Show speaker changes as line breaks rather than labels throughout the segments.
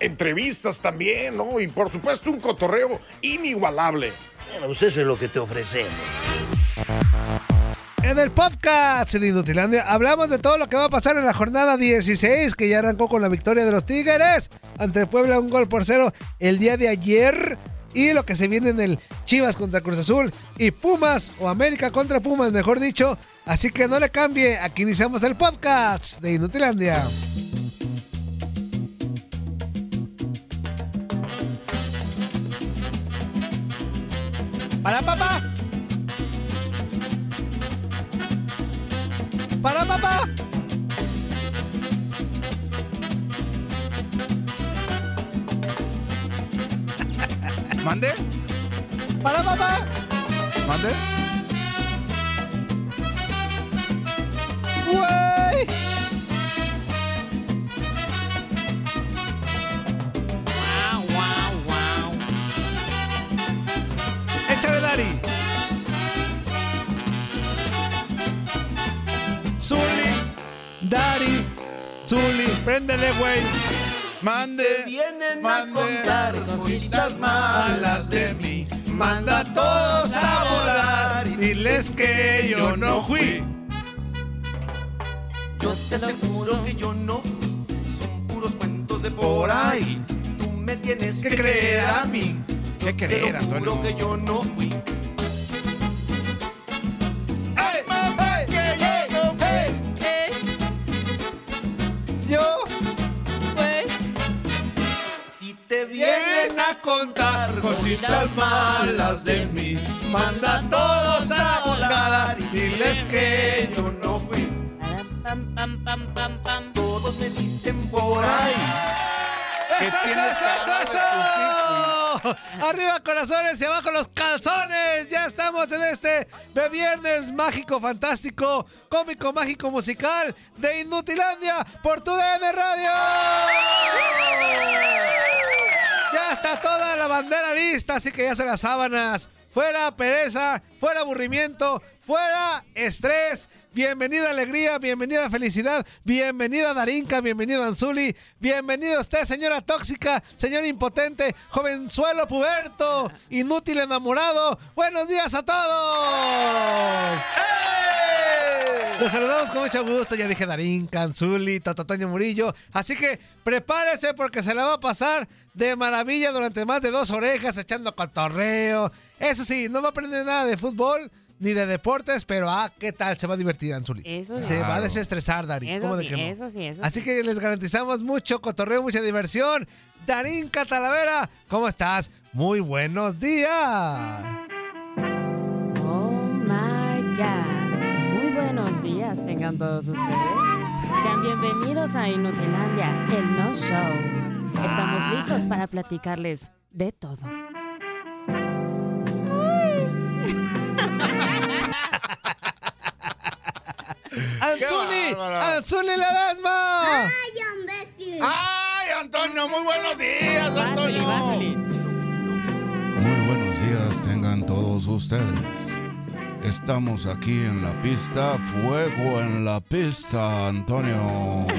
Entrevistas también, ¿no? Y por supuesto un cotorreo inigualable.
Bueno, pues eso es lo que te ofrecemos.
En el podcast de Inutilandia hablamos de todo lo que va a pasar en la jornada 16, que ya arrancó con la victoria de los Tigres ante Puebla, un gol por cero el día de ayer. Y lo que se viene en el Chivas contra Cruz Azul y Pumas, o América contra Pumas, mejor dicho. Así que no le cambie, aquí iniciamos el podcast de Inutilandia. Para papá. Para papá.
¿Mande?
Para papá.
¿Mande?
Préndele, güey.
Mande.
vienen
mande.
a contar cositas malas de mí.
Manda a todos a volar y diles que yo no fui.
Yo te aseguro que yo no fui. Son puros cuentos de por ahí. Tú me tienes que, creer a mí.
¿Qué
Te
creer,
lo juro que yo no fui. Cositas malas de mí, manda a todos a volar y diles que yo no fui. Todos me dicen por ahí. que
¡Eso, eso, eso, eso! Arriba corazones y abajo los calzones. Ya estamos en este de viernes mágico, fantástico, cómico, mágico, musical de Inutilandia por tu DN Radio. Toda la bandera lista, así que ya se las sábanas. Fuera pereza, fuera aburrimiento, fuera estrés. Bienvenida alegría, bienvenida felicidad, bienvenida Darinka, bienvenido Anzuli, bienvenido usted, señora tóxica, señor impotente, jovenzuelo puberto, inútil enamorado. Buenos días a todos. Los saludamos con mucho gusto, ya dije Darinka, Anzuli, Tototoño Murillo. Así que prepárese porque se la va a pasar de maravilla durante más de dos orejas echando cotorreo. Eso sí, no va a aprender nada de fútbol ni de deportes, pero ah, ¿qué tal? Se va a divertir, Anzuli.
Eso sí.
Se va a desestresar, Dari.
Eso
¿Cómo de
sí,
que no?
eso sí, eso
Así
sí.
que les garantizamos mucho cotorreo, mucha diversión. Darinka Talavera, ¿cómo estás? Muy buenos días.
Oh my God. Días tengan todos ustedes. Sean bienvenidos a Inutilandia, el No Show. Estamos listos para platicarles de todo.
Anzuli! Anzuli Ledesma.
¡Ay, Antonio! ¡Muy buenos días, Antonio!
pásale.
Muy buenos días tengan todos ustedes. Estamos aquí en la pista, fuego en la pista, Antonio.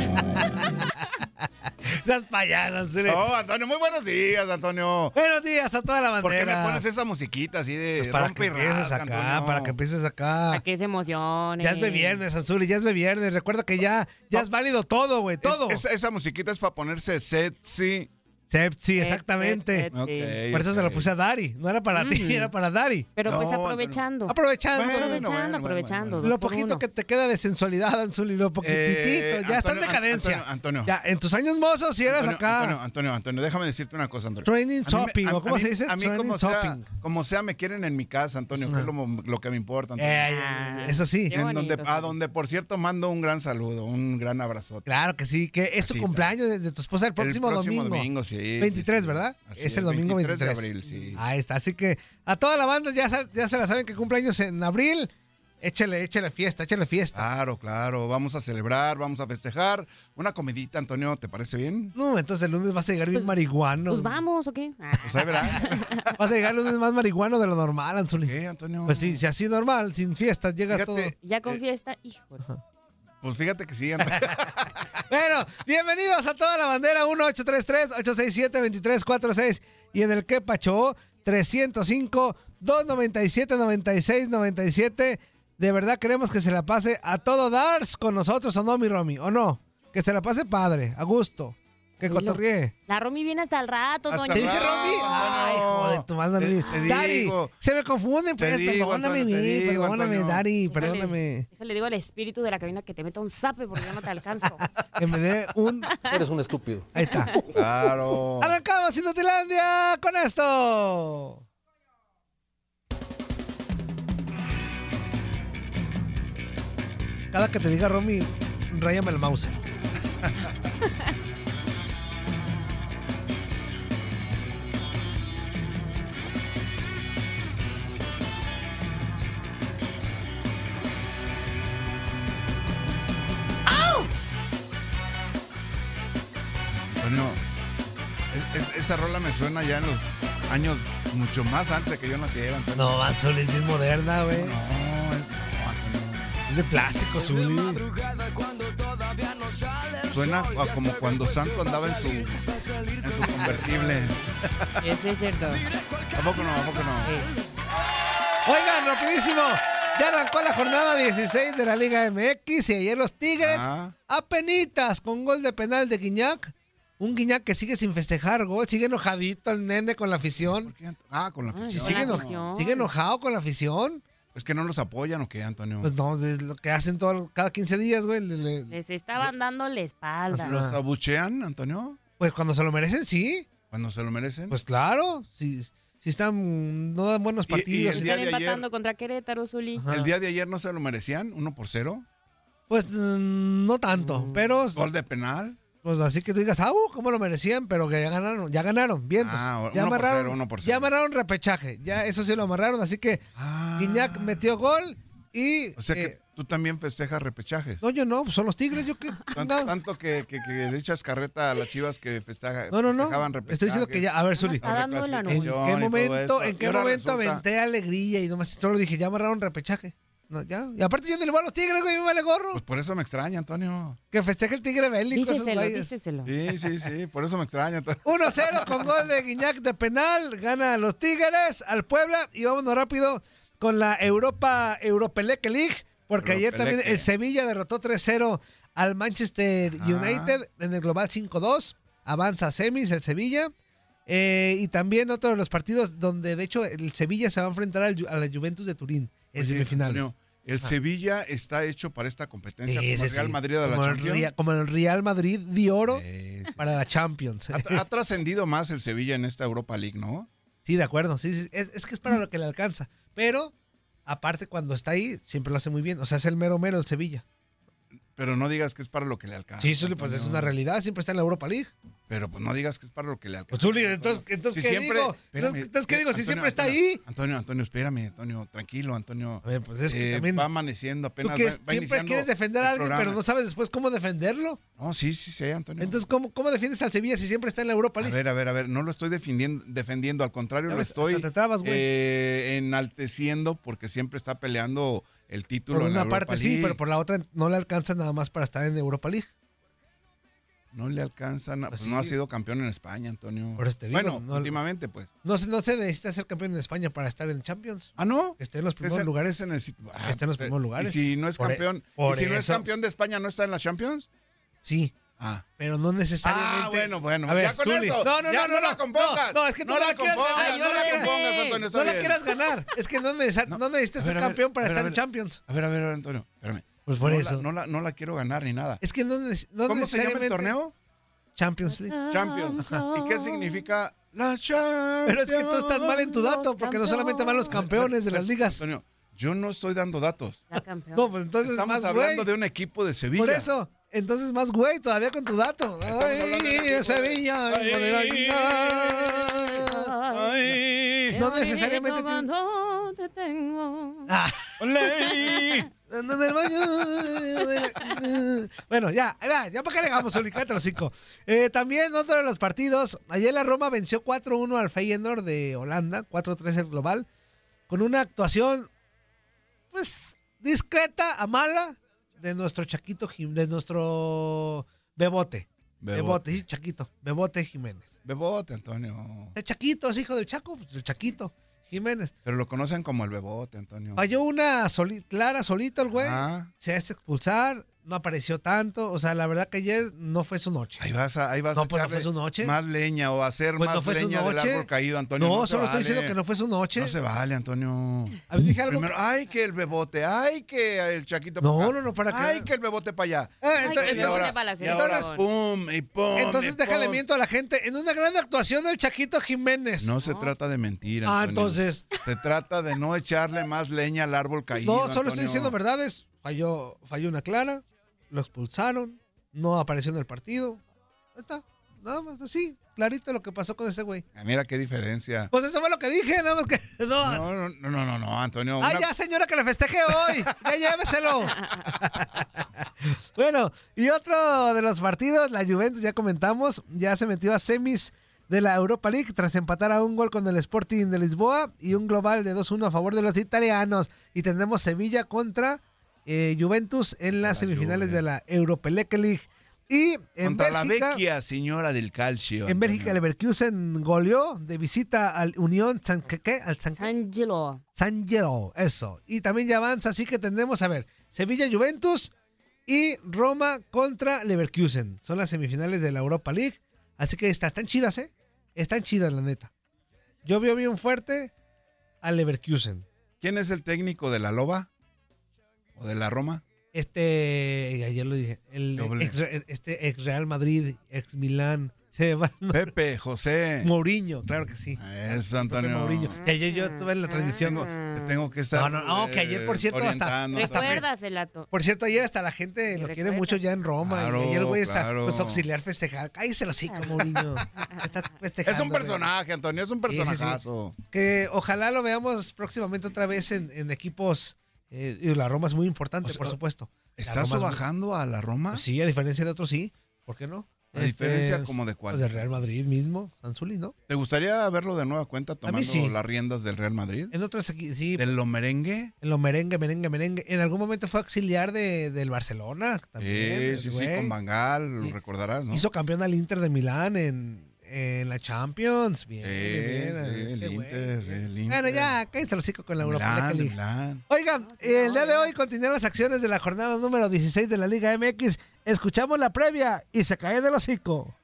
Las payasas, Anzuli.
Oh, Antonio, muy buenos días, Antonio.
Buenos días a toda la bandera.
¿Por qué me pones esa musiquita así de
Pues para
rompe
que
y
empieces acá,
Antonio?
para que empieces acá.
Para que se emocione.
Ya es de viernes, Anzuli, ya es de viernes. Recuerda que ya, ya es válido todo, güey,
Es-
todo.
esa, esa musiquita es para ponerse sexy,
Sepsi,
Sep-
exactamente. Por eso se lo puse a Dari. No era para ti, era para Dari.
Pero pues
No,
aprovechando.
Aprovechando.
Bueno,
aprovechando,
bueno, bueno,
aprovechando.
bueno,
Lo poquito que te queda de sensualidad, Anzuli, lo poquitito.
Eh,
ya está en
Antonio,
decadencia.
Antonio, Antonio.
Ya, en tus años mozos, si eras
Antonio,
acá.
Antonio, Antonio, Antonio, déjame decirte una cosa, Antonio.
Training shopping,
a-
¿o cómo
a
se dice?
A mí,
Training
como sea,
shopping.
como sea, me quieren en mi casa, Antonio, que es lo, lo que me importa. Antonio.
Eh,
Ah,
eso sí.
En
bonito,
donde, a donde, por cierto, mando un gran saludo, un gran abrazote.
Claro que sí, que es tu cumpleaños de, tu esposa el próximo,
el próximo
domingo.
domingo, sí. Sí,
23,
sí.
¿verdad?
Así
es el domingo 23.
de abril, sí.
Ahí está, así que a toda la banda ya, se la saben que cumpleaños en abril. Échale, échale fiesta, échale fiesta.
Claro, claro. Vamos a celebrar, vamos a festejar. Una comidita, Antonio, ¿te parece bien?
No, entonces el lunes vas a llegar bien
Pues-
marihuano.
Pues vamos, ¿o qué? Ah,
Pues ahí verás.
Vas a llegar el lunes más marihuano de lo normal, Anzuli.
¿Qué, Antonio?
Pues sí, si así normal, sin fiestas, llegas
Fíjate,
todo.
ya con
Eh,
fiesta, hijo.
Pues fíjate que sí.
Bueno, bienvenidos a toda la bandera 1833-867-2346 y en el que pacho 305-297-9697. De verdad queremos que se la pase a todo Dars con nosotros, ¿o no, mi Romy? ¿O no? Que se la pase padre, a gusto. Que
Dilo.
cotorrie.
La Romy viene hasta el rato,
Hasta
doña.
¿Te dije
rato,
Romy? Ay, joder, tu.
Te- te
Dari,
digo.
se me confunden, pues,
digo,
perdóname,
Antonio, te
di,
digo,
perdóname,
Antonio.
Dari, perdóname.
Déjale, digo al espíritu de la cabina que te meta un zape porque ya no te alcanzo.
Que me dé un...
Eres un estúpido.
Ahí está.
Claro.
Arrancamos Inutilandia con esto. Cada que te diga Romy, rayame el mouse.
Es- es- esa rola me suena ya en los años mucho más antes de que yo naciera, Antonio.
No, Anzuli es bien moderna, güey.
No, es- no.
Es de plástico, Zuli.
Suena a como cuando Santo andaba en su, en su convertible.
Ese es cierto.
¿A poco no? ¿A poco no?
Oigan, rapidísimo. Ya arrancó la jornada 16 de la Liga MX y ayer los Tigres
Ah.
apenitas con gol de penal de Guiñac. Un Guiñac que sigue sin festejar gol, sigue enojadito el nene con la afición.
¿Por qué, Ant- Ah, con la
Ay,
Sí,
afición.
sigue,
la
eno- sigue enojado con la afición.
Es que no los apoyan o qué, Antonio.
Pues no, de lo que hacen todo, cada 15 días, güey. le- le-
Les estaban dando la espalda.
¿Los abuchean, Antonio?
pues cuando se lo merecen, sí.
Cuando se lo merecen.
Pues claro, si, si están, no dan buenos
Y- y
partidos.
el día
Están
de ayer-
empatando contra Querétaro, Zuli.
Ajá.
El día de ayer no se lo merecían, uno por cero.
Pues mm, no tanto, pero
Gol de penal.
Pues así que tú digas, ah, uh, cómo lo merecían, pero que ya ganaron, ya ganaron, vientos.
Ah,
ya
uno por
amarraron,
cero, uno por
ya
cero.
amarraron repechaje, ya eso sí lo amarraron, así que
Ah.
Guiñac metió gol y
O sea que
eh,
tú también festejas repechajes.
no, yo no, pues son los Tigres, yo que
Tanto, tanto que, que, que le echas carreta a las chivas que festeja,
No, no, no.
festejaban
Estoy diciendo que ya, a ver, Zuli, ¿en qué
todo
momento, en
Y
qué momento
resulta-
aventé alegría y nomás solo dije, ya amarraron repechaje? No, ya. Y aparte yo ni le voy a los Tigres, güey, me vale gorro.
Pues por eso me extraña, Antonio.
que festeje el Tigre bélico. güeyes.
díceselo.
Sí, sí, sí, por eso me extraña. Antonio.
1-0 con gol de Guiñac de penal. Gana a los Tigres al Puebla. Y vámonos rápido con la Europa Europeleque League. Porque ayer también el Sevilla derrotó 3-0 al Manchester. United en el global 5-2. Avanza a semis el Sevilla. Eh, y también otro de los partidos donde de hecho el Sevilla se va a enfrentar al a la Juventus de Turín en
Oye,
semifinales.
Antonio, el Sevilla está hecho para esta competencia
Sí,
como el Real
sí.
Madrid de la
como el,
Champions.
Como el Real Madrid de oro
Sí,
para la Champions.
Ha, ha trascendido más el Sevilla en esta Europa League, ¿no?
Sí, de acuerdo. Sí. Es, es que es para lo que le alcanza. Pero, aparte, cuando está ahí, siempre lo hace muy bien. O sea, es el mero mero del Sevilla.
Pero no digas que es para lo que le alcanza.
Sí, pues es una realidad. Siempre está en la Europa League.
Pero pues no digas que es para lo que le alcanza.
Pues, entonces, entonces
Si
¿qué
siempre-
digo?
espérame,
Entonces, ¿qué digo? Si siempre está
Antonio,
ahí.
Antonio, Antonio, espérame, Antonio, tranquilo, Antonio.
A ver, pues es que
Eh,
también...
Va amaneciendo
Tú
apenas.
que
va- va
siempre quieres defender a alguien, pero no sabes después cómo defenderlo.
No, sí, sí sé, Antonio.
Entonces, ¿cómo, cómo defiendes al Sevilla si siempre está en la Europa
a
League?
ver, a ver, a ver, no lo estoy defendiendo, defendiendo al contrario, lo estoy
trabas,
eh, enalteciendo porque siempre está peleando el título
por
en la
una parte
Europa
sí,
League.
pero por la otra no le alcanza nada más para estar en Europa League.
No le alcanzan,
Pues
pues no ha
sí.
sido campeón en España, Antonio.
Por eso te digo,
bueno,
no-
últimamente, pues.
No se, no se necesita ser campeón en España para estar en Champions.
Ah, no.
Que esté en los primeros lugares.
ese necesita- ah,
está en los
eh,
primeros lugares.
Y si no es
Por e-
campeón, y si no es
eso-
campeón de España, ¿no está en la Champions?
Sí.
Ah.
pero no necesariamente.
Ah, bueno, bueno.
A ver,
ya con
Zuli.
eso.
No, no,
ya
no,
no,
no,
la
no,
compongas.
no, es que tú
no
no
la compongas,
ganar.
no la compongas, Antonio.
No la quieras ganar. Es que no, no, necesitas ser campeón para estar en. Champions.
A ver, a ver, Antonio, espérame.
Pues por
no
eso.
La, no, la, no la quiero ganar ni nada.
Es que no, no
¿Cómo se llama el torneo?
Champions League.
Champions. ¿Y qué significa la Champions?
Pero es que tú estás mal en tu dato,
Los
porque no solamente van los campeones de las ligas.
Antonio, yo no estoy dando datos.
La campeona.
No, pues entonces
Estamos
más
hablando
güey.
de un equipo de Sevilla.
Por eso, entonces más güey todavía con tu dato.
Estamos
Ay, Sevilla.
Ay.
la-
Ay,
No necesariamente
te tengo.
Ah.
olé.
Ando en el baño. Bueno, ya, ya para qué le hagamos Ulicate los cinco. Eh, también otro de los partidos. Ayer la Roma venció 4-1 al Feyenoord de Holanda, 4-3 el global, con una actuación, pues, discreta a mala de nuestro Chaquito, de nuestro Bebote.
Bebote.
Bebote, sí, Chaquito, Bebote Jiménez.
Bebote, Antonio.
El Chaquito es hijo del Chaco, pues, el Chaquito Jiménez.
Pero lo conocen como el Bebote, Antonio.
Falló una soli- clara solito el güey.
Ah.
Se hace expulsar, no apareció tanto. O sea, la verdad que ayer no fue su noche.
Ahí vas a, ahí vas
No,
a
pues no fue su noche.
más leña o hacer
Pues
más
no fue su
leña del árbol caído, Antonio.
no, solo estoy
vale.
diciendo que no fue su noche.
No se vale, Antonio.
A ver, dije algo.
Primero, ay, que el bebote, ay, que el chaquito
No,
acá.
no, no, para que-
Ay, que el bebote para allá.
Ah,
Ay,
ento-
que
Y
Entonces-
ahora,
para la
y ahora,
selección.
pum, y pum.
Entonces
y
déjale
pum.
miento a la gente. En una gran actuación del Chaquito Jiménez.
No se trata de mentir,
Ah,
Antonio.
entonces.
Se trata de no echarle más leña al árbol caído,
No, solo
Antonio.
estoy diciendo verdades. Falló, falló una clara, lo expulsaron, no apareció en el partido. Ahí está. Nada más así, clarito lo que pasó con ese güey.
Ah, Mira qué diferencia.
Pues eso fue lo que dije, nada más que. No.
No, no, no, no, no, Antonio.
Ah,
una-
ya, señora, que le festeje hoy. Ya lléveselo. bueno, y otro de los partidos, la Juventus, ya comentamos, ya se metió a semis de la Europa League tras empatar a un gol con el Sporting de Lisboa y un global de 2-1 a favor de los italianos. Y tendremos Sevilla contra eh, Juventus en las
La
semifinales
Juve.
de la Europa League. Y en
Contra la
Bélgica,
vecchia señora del calcio.
en Bélgica, el. Leverkusen goleó de visita al Unión San. Al San,
San Gilo.
San Gelo, eso. Y también ya avanza, así que tendremos a ver Sevilla Juventus y Roma contra Leverkusen. Son las semifinales de la Europa League. Así que está- están chidas, ¿eh? Están chidas, la neta. Yo veo bien fuerte al Leverkusen.
¿Quién es el técnico de la Loba? ¿O de la Roma?
Este, ayer lo dije, el
Doble.
ex, este ex Real Madrid, ex Milán, se va,
Pepe, José.
Mourinho, claro que sí.
Eso,
Pepe
Antonio.
Mourinho. Y ayer yo estuve en la transmisión.
Tengo, te tengo que estar.
No, no, no, que ayer, por cierto, hasta- hasta-
Antonio.
¿Recuerdas el ato?
Por cierto, ayer hasta la gente lo quiere mucho ya en Roma.
Claro,
y ayer el güey está
claro.
pues auxiliar festejar. Cállese los hocico, Mourinho. Está festejando,
Es un personaje, Antonio, es un
Sí, sí, sí.
personajazo.
Que ojalá lo veamos próximamente otra vez en, en equipos. Eh, y la Roma es muy importante,
O sea,
por supuesto.
¿Estás
es muy-
bajando a la Roma?
Pues sí, a diferencia de otros, sí. ¿Por qué no?
¿A diferencia
Este,
como de cuál?
pues de Real Madrid mismo, Anzuli, ¿no?
¿Te gustaría verlo de nueva cuenta tomando
sí.
las riendas del Real Madrid?
En otros, equi- sí.
¿De lo merengue?
En lo merengue, merengue, merengue. En algún momento fue auxiliar de, del Barcelona. También,
Sí, sí, sí, con Bangal,
Sí.
lo recordarás, ¿no?
Hizo campeón al Inter de Milán en, en la Champions. Bien,
Sí,
bien,
sí,
bien.
el Inter,
güey.
el Inter.
Bueno, ya, cállense los hocico con la Europa
Milán,
League.
Milán.
Oigan, el día de hoy continúan las acciones de la jornada número 16 de la Liga MX. Escuchamos la previa y se cae del hocico.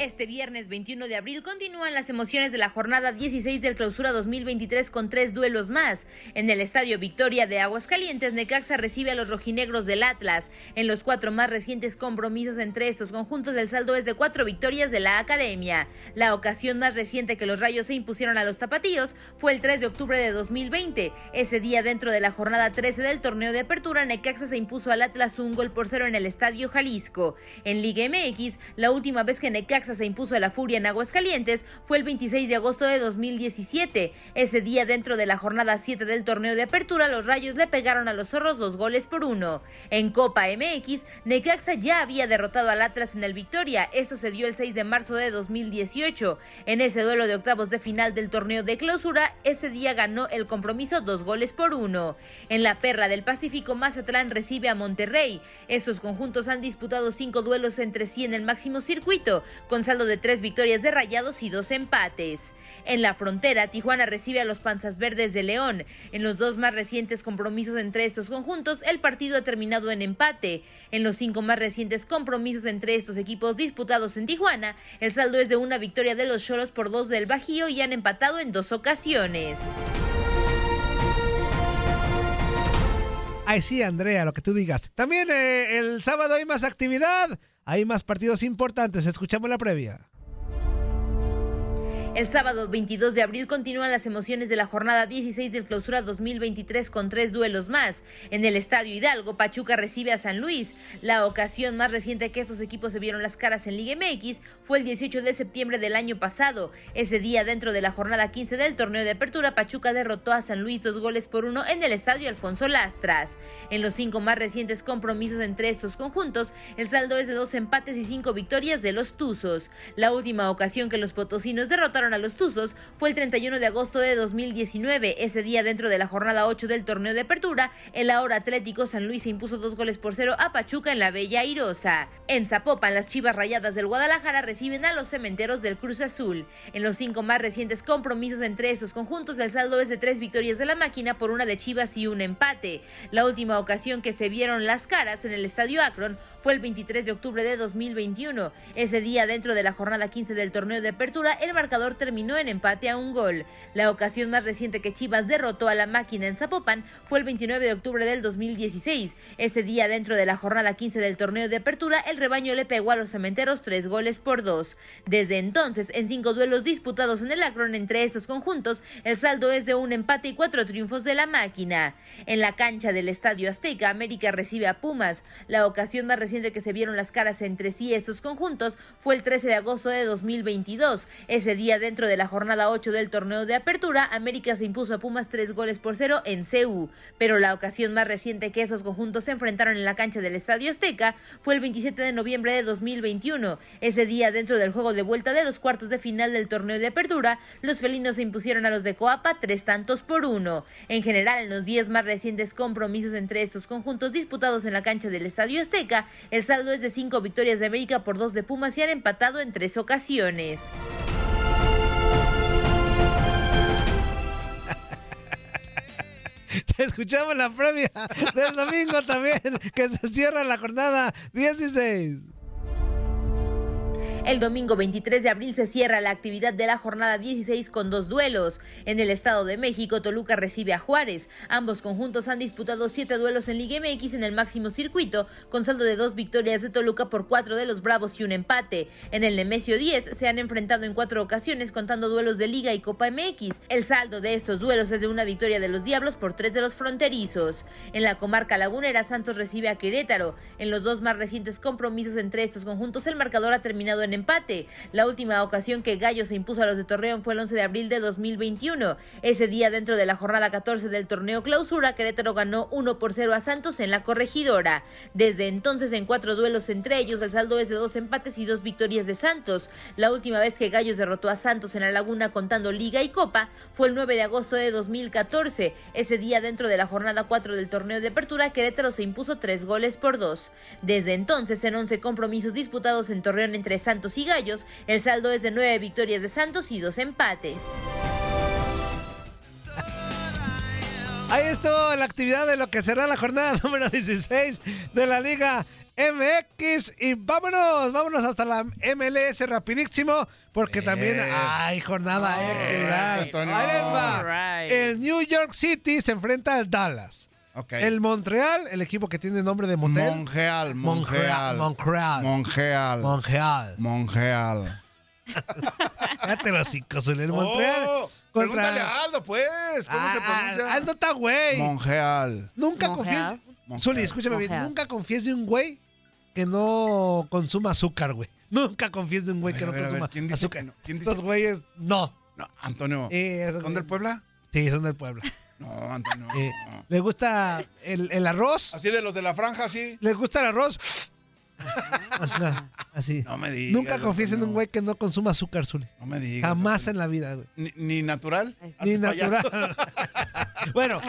Este viernes 21 de abril continúan las emociones de la jornada 16 del Clausura 2023 con tres duelos más. En el Estadio Victoria de Aguascalientes, Necaxa recibe a los rojinegros del Atlas. En los cuatro más recientes compromisos entre estos conjuntos, el saldo es de cuatro victorias de la Academia. La ocasión más reciente que los Rayos se impusieron a los Tapatíos fue el 3 de octubre de 2020. Ese día, dentro de la jornada 13 del torneo de apertura, Necaxa se impuso al Atlas un gol por cero en el Estadio Jalisco. En Liga MX, la última vez que Necaxa se impuso a la Furia en Aguascalientes fue el 26 de agosto de 2017. Ese día, dentro de la jornada 7 del torneo de apertura, los Rayos le pegaron a los Zorros dos goles por uno. En Copa MX, Necaxa ya había derrotado al Atlas en el Victoria. Esto se dio el 6 de marzo de 2018. En ese duelo de octavos de final del torneo de clausura, ese día ganó el compromiso dos goles por uno. En la Perra del Pacífico, Mazatlán recibe a Monterrey. Estos conjuntos han disputado cinco duelos entre sí en el máximo circuito, con con saldo de tres victorias de Rayados y dos empates. En la frontera, Tijuana recibe a los Panzas Verdes de León. En los dos más recientes compromisos entre estos conjuntos, el partido ha terminado en empate. En los cinco más recientes compromisos entre estos equipos disputados en Tijuana, el saldo es de una victoria de los Cholos por dos del Bajío y han empatado en dos ocasiones.
Ay, sí, Andrea, lo que tú digas. También eh, el sábado hay más actividad, hay más partidos importantes. Escuchamos la previa.
El sábado 22 de abril continúan las emociones de la jornada 16 del clausura 2023 con tres duelos más. En el Estadio Hidalgo, Pachuca recibe a San Luis. La ocasión más reciente que estos equipos se vieron las caras en Liga MX fue el 18 de septiembre del año pasado. Ese día, dentro de la jornada 15 del torneo de apertura, Pachuca derrotó a San Luis dos goles por uno en el Estadio Alfonso Lastras. En los cinco más recientes compromisos entre estos conjuntos, el saldo es de dos empates y cinco victorias de los Tuzos. La última ocasión que los potosinos derrotaron a los Tuzos fue el 31 de agosto de 2019. Ese día, dentro de la jornada 8 del torneo de apertura, el ahora Atlético San Luis se impuso dos goles por cero a Pachuca en la Bella Airosa. En Zapopan, las Chivas Rayadas del Guadalajara reciben a los cementeros del Cruz Azul. En los cinco más recientes compromisos entre esos conjuntos, el saldo es de tres victorias de la máquina por una de Chivas y un empate. La última ocasión que se vieron las caras en el Estadio Akron fue el 23 de octubre de 2021. Ese día, dentro de la jornada 15 del torneo de apertura, el marcador terminó en empate a un gol. La ocasión más reciente que Chivas derrotó a la máquina en Zapopan fue el 29 de octubre del 2016. Ese día, dentro de la jornada 15 del torneo de apertura, el rebaño le pegó a los cementeros tres goles por dos. Desde entonces, en cinco duelos disputados en el Akron entre estos conjuntos, el saldo es de un empate y cuatro triunfos de la máquina. En la cancha del Estadio Azteca, América recibe a Pumas. La ocasión más reciente que se vieron las caras entre sí estos conjuntos fue el 13 de agosto de 2022. Ese día, dentro de la jornada 8 del torneo de apertura, América se impuso a Pumas tres goles por cero en CU. Pero la ocasión más reciente que esos conjuntos se enfrentaron en la cancha del Estadio Azteca fue el 27 de noviembre de 2021. Ese día, dentro del juego de vuelta de los cuartos de final del torneo de apertura, los felinos se impusieron a los de Coapa tres tantos por uno. En general, en los 10 más recientes compromisos entre estos conjuntos disputados en la cancha del Estadio Azteca, el saldo es de cinco victorias de América por dos de Pumas y han empatado en tres ocasiones.
Te escuchamos la previa del domingo también, que se cierra la jornada 16.
El domingo 23 de abril se cierra la actividad de la jornada 16 con dos duelos. En el Estado de México, Toluca recibe a Juárez. Ambos conjuntos han disputado siete duelos en Liga MX en el máximo circuito, con saldo de dos victorias de Toluca por cuatro de los Bravos y un empate. En el Nemesio 10 se han enfrentado en cuatro ocasiones contando duelos de Liga y Copa MX. El saldo de estos duelos es de una victoria de los Diablos por tres de los fronterizos. En la comarca lagunera, Santos recibe a Querétaro. En los dos más recientes compromisos entre estos conjuntos, el marcador ha terminado en empate. La última ocasión que Gallo se impuso a los de Torreón fue el 11 de abril de 2021. Ese día, dentro de la jornada 14 del torneo clausura, Querétaro ganó 1 por 0 a Santos en la corregidora. Desde entonces, en cuatro duelos entre ellos, el saldo es de dos empates y dos victorias de Santos. La última vez que Gallos derrotó a Santos en la Laguna contando Liga y Copa fue el 9 de agosto de 2014. Ese día, dentro de la jornada 4 del torneo de apertura, Querétaro se impuso tres goles por dos. Desde entonces, en 11 compromisos disputados en Torreón entre Santos y Gallos, el saldo es de nueve victorias de Santos y dos empates.
Ahí estuvo la actividad de lo que será la jornada número 16 de la Liga MX. Y vámonos, vámonos hasta la MLS rapidísimo, porque también hay jornada. Ahí les va. El New York City se enfrenta al Dallas. El Montreal, el equipo que tiene nombre de motel.
Monreal, Monreal.
Montreal.
Monreal.
Montreal.
Monreal.
Cállate los cinco, Zuli. El Montreal.
Oh,
contra-
Pregúntale a Aldo, pues. ¿Cómo
Ah,
se pronuncia?
ah, Aldo está güey.
Monreal.
Nunca confíes. Zuli, escúchame bien. Nunca confíes de un güey que no consuma azúcar, güey. Nunca confíes de un güey que no
ver,
consuma
¿quién dice
azúcar.
que no? ¿Quién dice
Estos güeyes, no.
No, Antonio.
Eh,
¿Son del Puebla?
Sí, son del pueblo.
No, Antonio.
Eh,
no.
¿Le gusta el, el arroz?
Así de los de la franja, sí.
¿Le gusta el arroz? Ajá, Así.
No me digas.
Nunca confíes en un güey que no consuma azúcar, Zuli.
No me digas.
Jamás en la vida, güey.
Ni, ni natural.
Ni natural. bueno,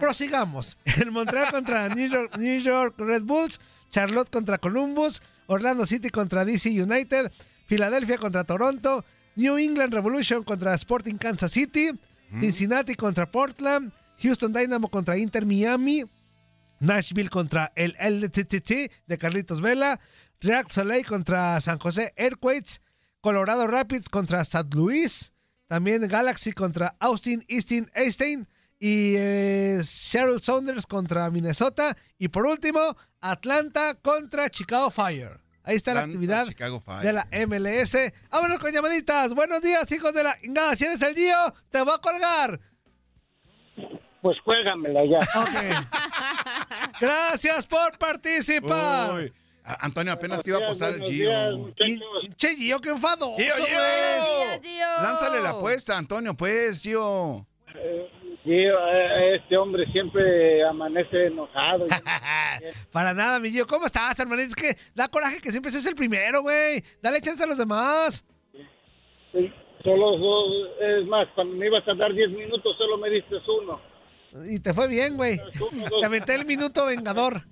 prosigamos. El Montreal contra New York, New York Red Bulls, Charlotte contra Columbus, Orlando City contra DC United, Filadelfia contra Toronto, New England Revolution contra Sporting Kansas City, Cincinnati contra Portland, Houston Dynamo contra Inter Miami, Nashville contra el LTTT de Carlitos Vela, Real Soleil contra San José Earthquakes, Colorado Rapids contra St. Louis, también Galaxy contra Austin Easton Einstein y eh, Seattle Sounders contra Minnesota y por último Atlanta contra Chicago Fire. Ahí está la actividad de la MLS. Vámonos con llamaditas. Buenos días, hijos de la... Ingada, si eres el Gio, te voy a colgar.
Pues juégamela ya.
Ok. Gracias por participar.
Uy, Antonio, apenas te iba a posar el Gio.
días,
Y- Che, Gio, qué enfadoso,
Gio. Gio.
Gio.
Lánzale la apuesta, Antonio, pues, Gio.
Sí, eh, este hombre siempre amanece enojado.
Para nada, mi. ¿Cómo estás, hermanito? Es que da coraje que siempre seas el primero, güey. Dale chance a los demás.
Solo dos, es más, cuando me ibas a dar 10 minutos solo me diste uno.
Y te fue bien, güey. Te aventé el minuto vengador.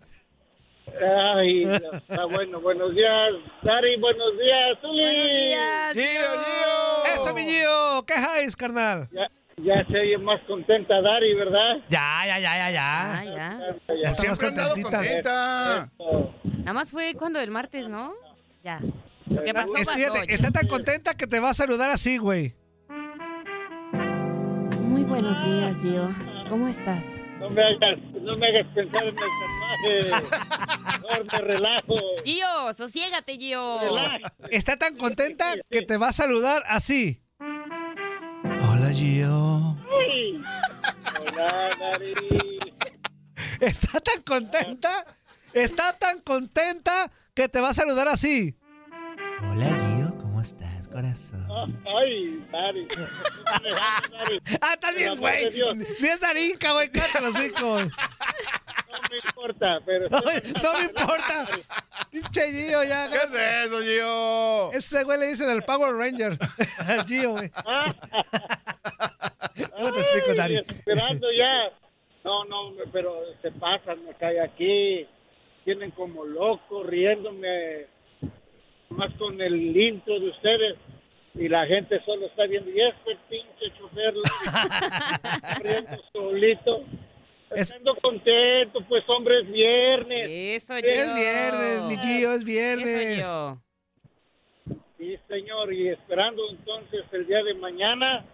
Ay, está bueno. Buenos días, Dari. Buenos días, Zuli.
Buenos días,
Gio,
Gio.
Gio.
Eso, mi Gio. ¿Qué haces, carnal?
Ya, ya se oye más contenta Dari, ¿verdad?
Ya, ya, ya, ya,
Ah,
ya.
ya.
Ya
Ya.
estamos
Siempre contenta.
Nada más fue cuando el martes, ¿no? Ya. Lo que pasó,
Está,
pasó. ya.
está tan contenta que te va a saludar así, güey.
Muy buenos días, Gio. ¿Cómo estás?
No me hagas, no me hagas pensar en el tatuaje. Mejor me relajo.
Gio, sosiégate, Gio.
Relax.
Está tan contenta que te va a saludar así.
Hola,
Dari.
Está tan contenta. Está tan contenta que te va a saludar así.
Hola Gio, ¿cómo estás, corazón?
Ay, Dari.
Ah, estás bien, güey. Ni es Darinka, güey. Cántalo así, güey.
No me importa, pero...
No, no me importa. Pinche Gio, ya.
¿Qué es eso, Gio?
Ese güey le dicen el Power Ranger. Al Gio, güey. ¿Cómo te explico, Dari?
Esperando ya. No, no, pero se pasan, me cae aquí. Tienen como loco riéndome más con el intro de ustedes. Y la gente solo está viendo. Y este pinche chofer riendo solito.
Es-
Estando contento, pues hombre, es viernes.
Eso, Gio.
Es viernes, mi Gio, es
Eso,
viernes.
Gio.
Sí, señor, y esperando entonces el día de mañana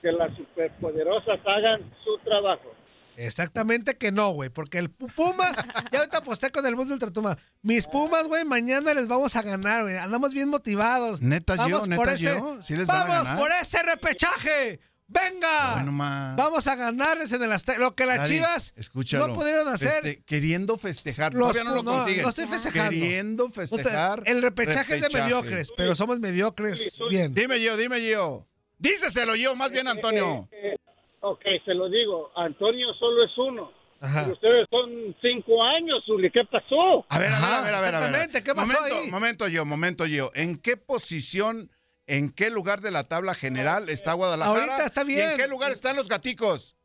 que las superpoderosas hagan su trabajo.
Exactamente que no, güey, porque el Pu- Pumas, ya ahorita aposté con el bus de Ultratuma. Mis Pumas, güey, mañana les vamos a ganar, güey. Andamos bien motivados.
¿Neta?
Vamos por
¿Neta,
ese,
Gio? ¿Sí les van a
vamos
ganar?
por ese repechaje. ¡Venga!
Bueno.
Vamos a ganarles en el Azteca. Lo que las
Daddy,
Chivas
escúchalo.
no pudieron hacer.
Feste- queriendo festejar.
Los
Todavía no lo
no,
consiguen.
no estoy festejando.
Queriendo festejar.
el repechaje es de mediocres, pero somos mediocres. Bien.
Dime, Gio, dime, Gio. Díceselo, Gio, más bien, Antonio.
Eh, ok, se lo digo. Antonio solo es uno.
Ajá.
Y ustedes son cinco años, Zuli. ¿Qué pasó?
A ver, a ver, a ver, a ver, a ver.
exactamente, ¿qué pasó
momento,
ahí?
Momento, Gio, momento, Gio. ¿En qué posición, en qué lugar de la tabla general está Guadalajara?
Ahorita está
¿Y
bien.
en qué lugar están los gaticos?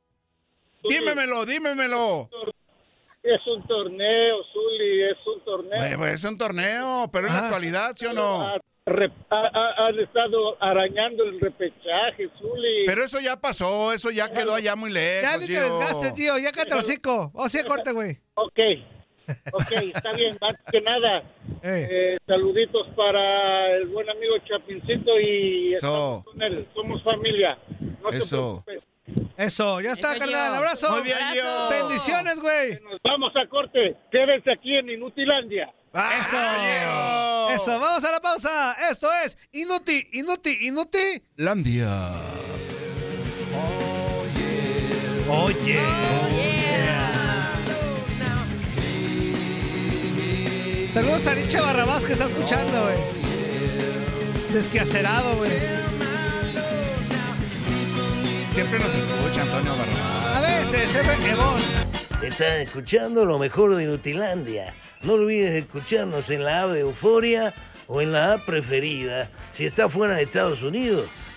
Dímemelo, dímemelo.
Es un torneo, Zuli, es un torneo.
Pues, es un torneo, pero en la
Ajá.
actualidad, ¿sí o no?
Han estado arañando el repechaje, Zuli.
Pero eso ya pasó, eso ya quedó allá muy lejos,
Ya ni te
Gio.
desgastes, Gio. Ya el hocico. O sí, corte, güey.
Ok, ok, está bien, más que nada.
Eh.
eh, saluditos para el buen amigo Chapincito y estamos con él, somos familia. No se
Eso.
preocupe.
Eso, ya está, carnal. Abrazo.
Muy bien, Gio.
Bendiciones, güey.
Nos vamos a corte. Quédense aquí en Inutilandia.
Eso.
Gio.
Eso, vamos a la pausa. Esto es Inuti, Inuti, Inuti.
Landia.
Oye. Saludos a Richa Barrabás que está escuchando, güey. Desquacerado, güey.
Siempre nos escucha Antonio Barrabás.
A veces, se ve Evon.
Estás escuchando lo mejor de Nutilandia. No olvides escucharnos en la app de Euforia o en la app preferida si estás fuera de Estados Unidos.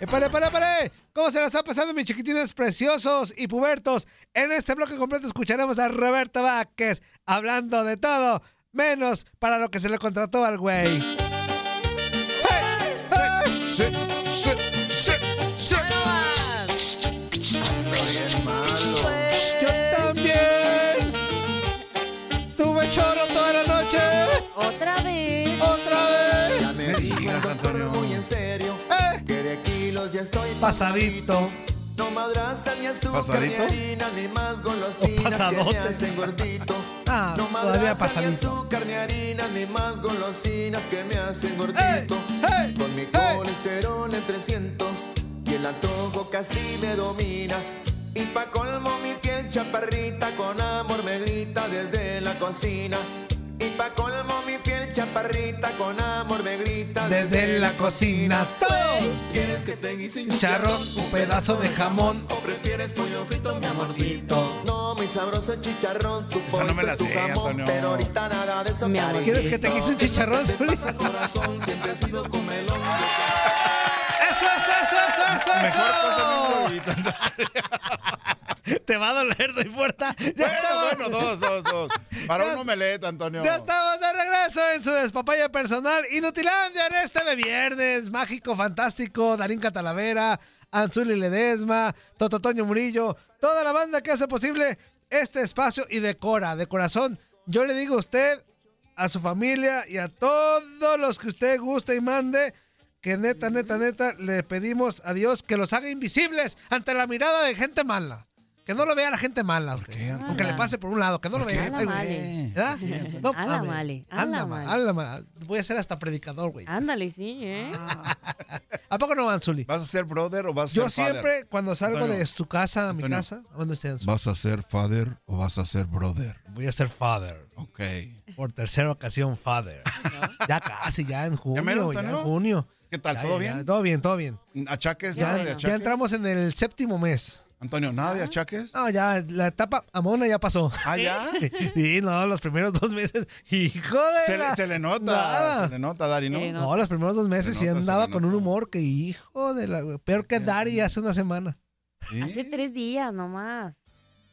¡Epare, epare, epare! ¿Cómo se la está pasando, mis chiquitines preciosos y pubertos? En este bloque completo escucharemos a Roberto Vázquez hablando de todo, menos para lo que se le contrató al güey.
Sí, sí, sí, sí.
Estoy
Pasadito.
No madraza ni azúcar,
¿Pasadito?
ni harina, ni más golosinas que me hacen gordito.
Ah,
no madraza ni azúcar, ni harina, ni más golosinas que me hacen gordito.
¡Ey!
Con mi
¡Ey!
colesterol en 300 y el antojo casi me domina. Y pa' colmo mi piel chaparrita con amor me grita desde la cocina. Chaparrita con amor me grita
Desde la cocina. Todo.
¿Quieres que te guise un
Chicharrón, un pedazo de jamón.
¿O prefieres pollo frito, mi amorcito? No, muy sabroso el chicharrón, tu
Esa no me la
tu
sé,
jamón,
Antonio.
pero ahorita nada de eso,
Mi.
¿Quieres que te quise un chicharrón,
corazón, siempre he sido comelón.
¡Eso, eso, eso, eso, eso!
Mejor
eso! Te va a doler, no importa. Ya
Bueno,
estamos,
bueno, dos, dos, dos. Para un omelette, Antonio.
ya estamos de regreso en su despapaya personal. Inutilandia en este de viernes. Mágico, fantástico. Darín Catalavera, Anzuli Ledesma, Tototoño Murillo. Toda la banda que hace posible este espacio y decora, de corazón. Yo le digo a usted, a su familia y a todos los que usted guste y mande. Que neta, neta, neta, le pedimos a Dios que los haga invisibles ante la mirada de gente mala. Que no lo vea la gente mala. usted.
qué?
Aunque le pase por un lado, que no lo vea. Güey.
male.
¿Verdad? No, mames.
male,
Anda mal. Voy a ser hasta predicador, güey.
Ándale, sí, ¿eh?
¿A poco no, Anzuli?
¿Vas a ser brother o vas a
Yo
ser father?
siempre, cuando salgo
Antonio,
de su casa a mi
Antonio.
casa, ¿a dónde está Anzuli?
¿Vas a ser father o vas a ser brother?
Voy a ser father.
Ok.
Por tercera ocasión, father. Ya casi, ya en junio.
mero,
ya en junio.
¿Qué tal?
Ya,
¿Todo
ya,
bien?
Todo bien, todo bien.
¿Achaques?
Ya,
¿Nada de
ya
achaques?
entramos en el séptimo mes.
Antonio, ¿nada de achaques?
No, ya la etapa amona ya pasó.
¿Ah, ya?
Sí, no, los primeros dos meses. Hijo de
Se
la-
le, se le nota,
Nada.
se le nota, Dari, ¿no?
Sí, no.
No, los primeros dos meses
Se
sí andaba con un humor que hijo de la... Peor que Dari hace una semana.
¿Sí?
Hace tres días nomás.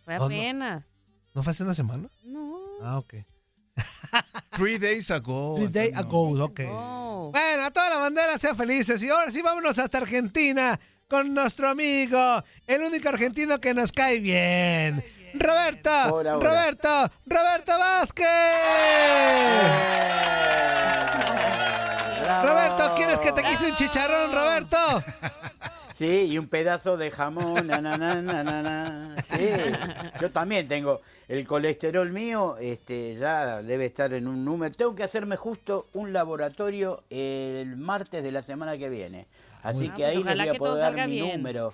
Fue
No, no.
apenas.
¿No fue hace una semana?
No.
Ah, ok.
Three days ago.
Three days ago, ok.
Oh.
Bueno, a toda la bandera sean felices. Y ahora sí, vámonos hasta Argentina con nuestro amigo, el único argentino que nos cae bien. Roberto. Roberto, Roberto Vázquez. Roberto, ¿quieres que te quise un chicharrón, Roberto?
Sí, y un pedazo de jamón. na, na, na, na, na, na. Sí, yo también tengo el colesterol mío, este, ya debe estar en un número. Tengo que hacerme justo un laboratorio el martes de la semana que viene. Así que
pues
ahí les voy a poder dar mi
bien.
número.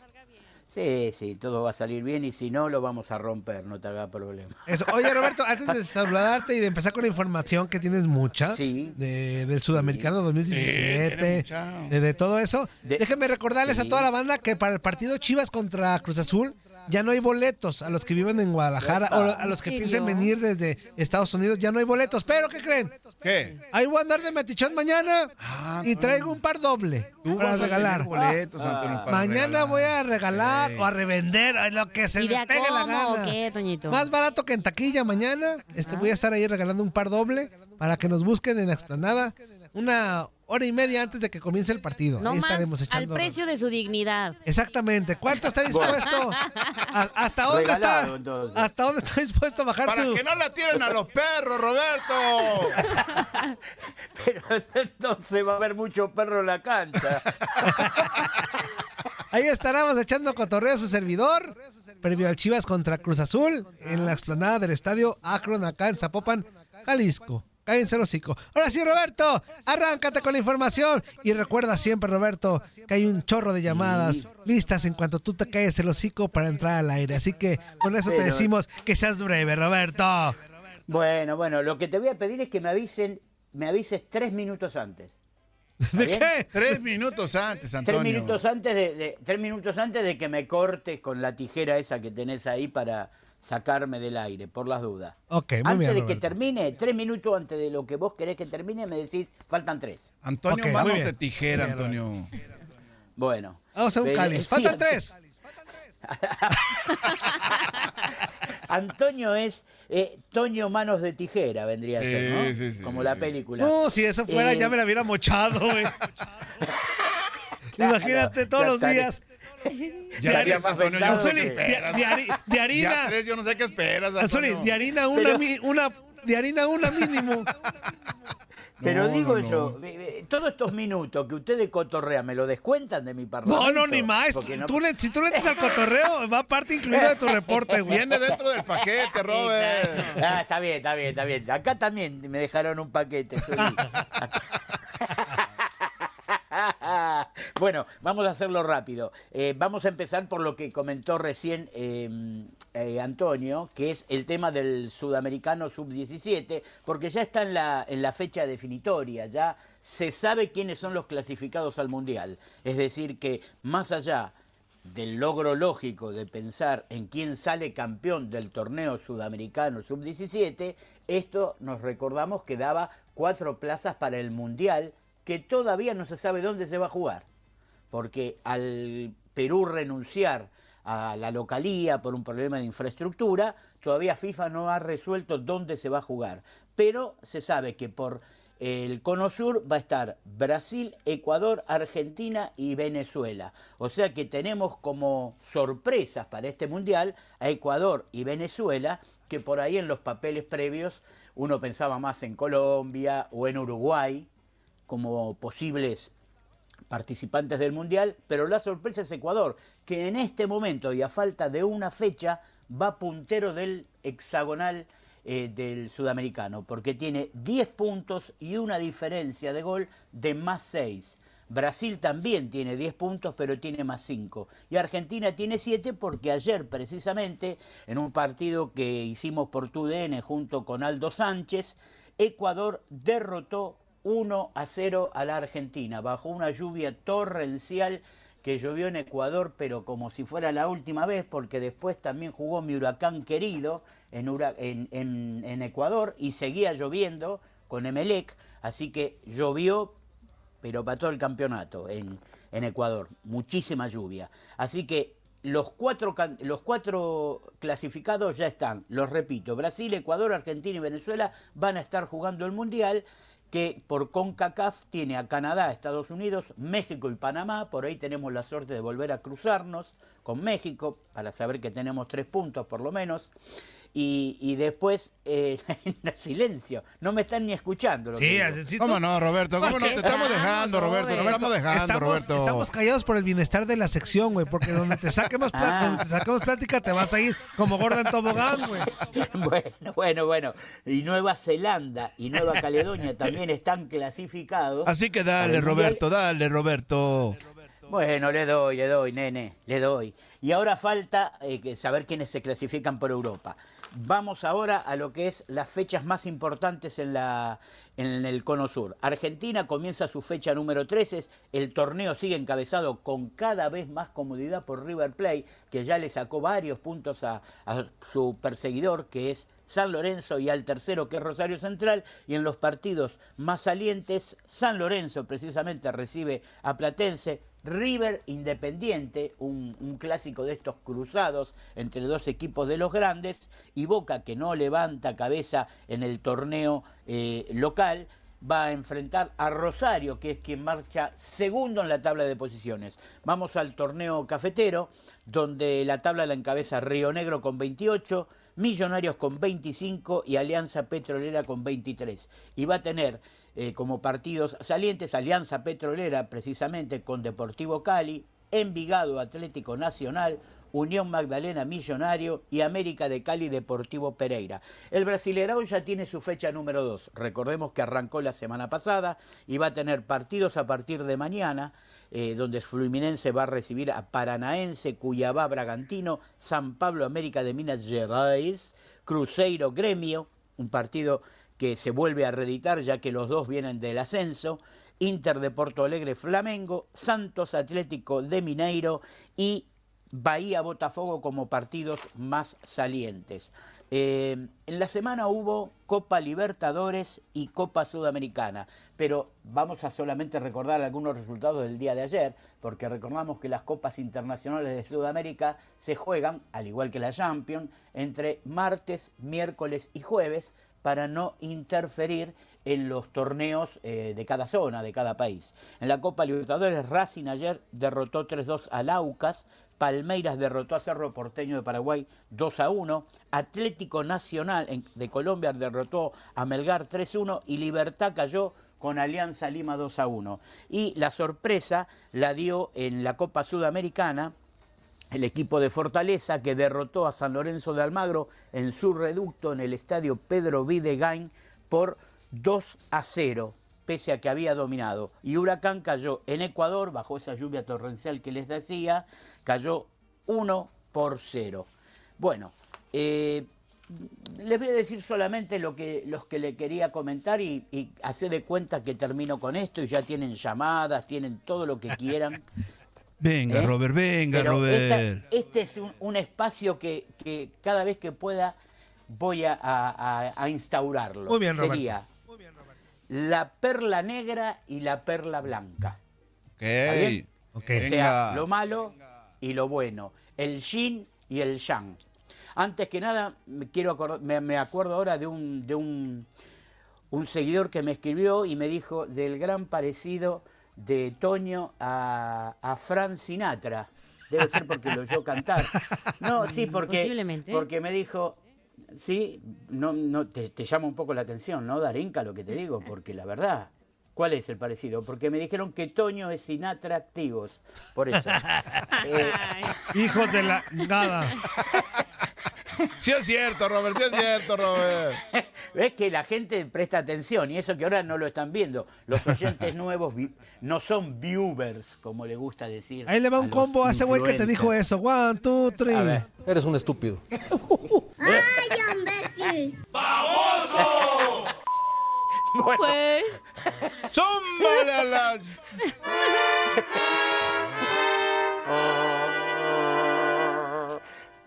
Sí, sí, todo va a salir bien y si no, lo vamos a romper, no te haga problema.
Eso. Oye, Roberto, antes de saludarte y de empezar con la información que tienes mucha
Sí.
de, del Sudamericano
Sí,
2017,
tiene mucha.
de, de todo eso,
De-
déjenme recordarles a toda la banda que para el partido Chivas contra Cruz Azul ya no hay boletos a los que viven en Guadalajara o a los que
¿En
piensen venir desde Estados Unidos, ya no hay boletos. Pero, ¿qué creen?
¿Qué?
Ahí voy a andar de metichón mañana
Ah,
y
Antonio.
traigo un par doble
Tú
para
vas a
regalar.
tener boletos, Antonio, para
Mañana
regalar.
voy a regalar o a revender lo que se
¿Y de
me
a
pegue la
cómo
gana.
qué, Toñito?
Más barato que en taquilla mañana. Este, voy a estar ahí regalando un par doble para que nos busquen en la explanada una hora y media antes de que comience el partido.
No
ahí
más
estaremos
al
echando.
precio de su dignidad.
Exactamente. ¿Cuánto está dispuesto? ¿A- ¿Hasta dónde
Regalado,
está?
entonces.
¿Hasta dónde está dispuesto a bajar
Para
su
que no la tiren a los perros, Roberto.
Pero entonces va a haber mucho perro en la cancha.
Ahí estaremos echando cotorreo a su servidor. Previo al Chivas contra Cruz Azul en la explanada del estadio Akron acá en Zapopan, Jalisco. Cállense el hocico. Ahora sí, Roberto, arráncate con la información. Y recuerda siempre, Roberto, que hay un chorro de llamadas listas en cuanto tú te calles el hocico para entrar al aire. Así que con eso te decimos que seas breve, Roberto.
Bueno, bueno, lo que te voy a pedir es que me avisen, me avises tres minutos antes.
¿De
bien?
qué?
Tres minutos antes, Antonio.
Tres minutos antes de, de- tres minutos antes de que me cortes con la tijera esa que tenés ahí para sacarme del aire, por las dudas.
Ok, muy
antes
bien,
de que termine, tres minutos antes de lo que vos querés que termine, me decís, faltan tres.
Antonio, manos de tijera, Antonio.
Bueno.
Vamos a un cáliz.
sí,
Faltan tres.
Antonio es eh, Toño Manos de Tijera, vendría a
Sí,
ser, ¿no?
sí, sí.
Como la película.
No, si eso fuera
Eh,
ya me la hubiera mochado, güey. Imagínate todos los
estaré-
días.
Ya
De
tres,
harina-
Antonio, sé
Anzuli,
qué
de,
esperas.
de hari- de harina.
Ya tres, yo no sé qué esperas,
Anzuli, de harina una,
Pero-
mi- una, de harina una mínimo.
Pero
No,
digo
no, no.
yo, todos estos minutos que ustedes cotorrean, ¿me lo descuentan de mi parlamento?
No, no, ni más. Tú le- si tú le entras al cotorreo, va parte incluida de tu reporte, güey.
Viene dentro del paquete, Robert.
Ah, está bien, está bien, está bien. Acá también me dejaron un paquete. Bueno, vamos a hacerlo rápido. Eh, vamos a empezar por lo que comentó recién eh, eh, Antonio, que es el tema del sudamericano sub-17, porque ya está en la, en la fecha definitoria, ya se sabe quiénes son los clasificados al Mundial. Es decir, que más allá del logro lógico de pensar en quién sale campeón del torneo sudamericano sub-17, esto nos recordamos que daba cuatro plazas para el Mundial, que todavía no se sabe dónde se va a jugar, porque al Perú renunciar a la localía por un problema de infraestructura, todavía FIFA no ha resuelto dónde se va a jugar, pero se sabe que por el cono sur va a estar Brasil, Ecuador, Argentina y Venezuela. O sea que tenemos como sorpresas para este mundial a Ecuador y Venezuela, que por ahí en los papeles previos uno pensaba más en Colombia o en Uruguay como posibles participantes del Mundial, pero la sorpresa es Ecuador, que en este momento y a falta de una fecha va puntero del hexagonal eh, del sudamericano, porque tiene 10 puntos y una diferencia de gol de más 6. Brasil también tiene 10 puntos, pero tiene más 5. Y Argentina tiene 7 porque ayer precisamente, en un partido que hicimos por TUDN junto con Aldo Sánchez, Ecuador derrotó 1 a 0 a la Argentina, bajo una lluvia torrencial que llovió en Ecuador, pero como si fuera la última vez, porque después también jugó mi huracán querido en, Ecuador y seguía lloviendo con Emelec, así que llovió, pero para todo el campeonato en, Ecuador, muchísima lluvia. Así que los cuatro, los cuatro clasificados ya están, los repito, Brasil, Ecuador, Argentina y Venezuela van a estar jugando el Mundial que por CONCACAF tiene a Canadá, Estados Unidos, México y Panamá. Por ahí tenemos la suerte de volver a cruzarnos con México para saber que tenemos tres puntos por lo menos. Y, y después, eh, silencio, no me están ni escuchando. lo que
Sí,
digo.
así- sí,
¿Cómo
tú-
no, Roberto? ¿Cómo no? Te estamos dejando, Roberto. Te estamos dejando,
estamos,
Roberto.
estamos callados por el bienestar de la sección, güey, porque donde te saquemos,
Ah.
donde te saquemos plática te vas a ir como gorda en tobogán, güey.
Bueno, bueno, bueno. Y Nueva Zelanda y Nueva Caledonia también están clasificados.
Así que dale. Roberto, dale, Roberto.
Bueno, le doy, le doy, nene, le doy. Y ahora falta eh, que saber quiénes se clasifican por Europa. Vamos ahora a lo que es las fechas más importantes en, la, en el Cono Sur. Argentina comienza su fecha número 13. El torneo sigue encabezado con cada vez más comodidad por River Plate, que ya le sacó varios puntos a, a su perseguidor, que es San Lorenzo, y al tercero, que es Rosario Central. Y en los partidos más salientes, San Lorenzo precisamente recibe a Platense, River Independiente, un, clásico de estos cruzados entre dos equipos de los grandes, y Boca, que no levanta cabeza en el torneo eh, local, va a enfrentar a Rosario, que es quien marcha segundo en la tabla de posiciones. Vamos al torneo cafetero, donde la tabla la encabeza Río Negro con 28, Millonarios con 25 y Alianza Petrolera con 23. Y va a tener eh, como partidos salientes Alianza Petrolera precisamente con Deportivo Cali, Envigado Atlético Nacional, Unión Magdalena Millonario y América de Cali Deportivo Pereira. El Brasileirão ya tiene su fecha número 2. Recordemos que arrancó la semana pasada y va a tener partidos a partir de mañana. Eh, donde Fluminense va a recibir a Paranaense, Cuyabá, Bragantino, San Pablo, América de Minas Gerais, Cruzeiro, Gremio, un partido que se vuelve a reeditar ya que los dos vienen del ascenso, Inter de Porto Alegre, Flamengo, Santos Atlético de Mineiro y Bahía Botafogo como partidos más salientes. Eh, en la semana hubo Copa Libertadores y Copa Sudamericana, pero vamos a solamente recordar algunos resultados del día de ayer, porque recordamos que las Copas Internacionales de Sudamérica se juegan, al igual que la Champions, entre martes, miércoles y jueves para no interferir en los torneos eh, de cada zona, de cada país. En la Copa Libertadores, Racing ayer derrotó 3-2 al Aucas, Palmeiras derrotó a Cerro Porteño de Paraguay 2 a 1. Atlético Nacional de Colombia derrotó a Melgar 3-1 y Libertad cayó con Alianza Lima 2 a 1. Y la sorpresa la dio en la Copa Sudamericana el equipo de Fortaleza que derrotó a San Lorenzo de Almagro en su reducto en el estadio Pedro Videgain por 2 a 0, pese a que había dominado. Y Huracán cayó en Ecuador, bajo esa lluvia torrencial que les decía, cayó 1 por 0. Bueno, eh, les voy a decir solamente lo que, los que le quería comentar y, y hacer de cuenta que termino con esto y ya tienen llamadas, tienen todo lo que quieran.
Venga,
¿Eh?
Robert, venga,
Pero
Robert.
esta- este es un, un espacio que, que cada vez que pueda voy a, a- a- a instaurarlo.
Muy bien, Roberto.
Sería la perla negra y la perla blanca. ¿Está bien?
Ok.
O sea,
Venga.
lo malo y lo bueno. El yin y el yang. Antes que nada, me, quiero acordar- me, me acuerdo ahora de un, de un, un seguidor que me escribió y me dijo del gran parecido de Toño a, a Frank Sinatra. Debe ser porque lo oyó cantar. No, sí, porque,
Posiblemente.
porque me dijo, sí, no, no, te, te llama un poco la atención, ¿no, Darinka, lo que te digo? Porque la verdad, ¿cuál es el parecido? Porque me dijeron que Toño es Sinatra activos, por eso. Eh,
Hijos de la nada.
Sí es cierto, Robert, sí es cierto, Robert.
Ves que la gente presta atención y eso que ahora no lo están viendo. Los oyentes nuevos no son viewers, como le gusta decir.
Ahí le va un combo a ese güey que te dijo eso. One, two, three.
A ver.
Eres un estúpido.
¡Ay, imbécil!
Bueno,
¡Zúmbale a las!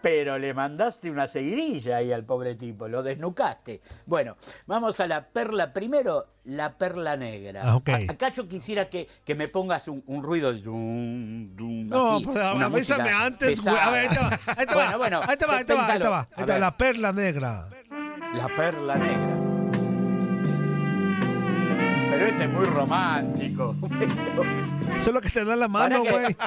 Pero le mandaste una seguidilla ahí al pobre tipo, lo desnucaste. Bueno, vamos a la perla. Primero, la perla negra.
Ah, ok.
A- Acá yo quisiera que, que me pongas un, un ruido de dum, dum,
No,
así,
pues
una
avísame antes, güey. A ver, ahí te va. Ahí te va.
Bueno, bueno,
ahí te va, ahí te va, ahí te va. Ahí te va, La perla negra.
La perla negra. Pero este es muy romántico.
Eso es lo que te da la mano, güey.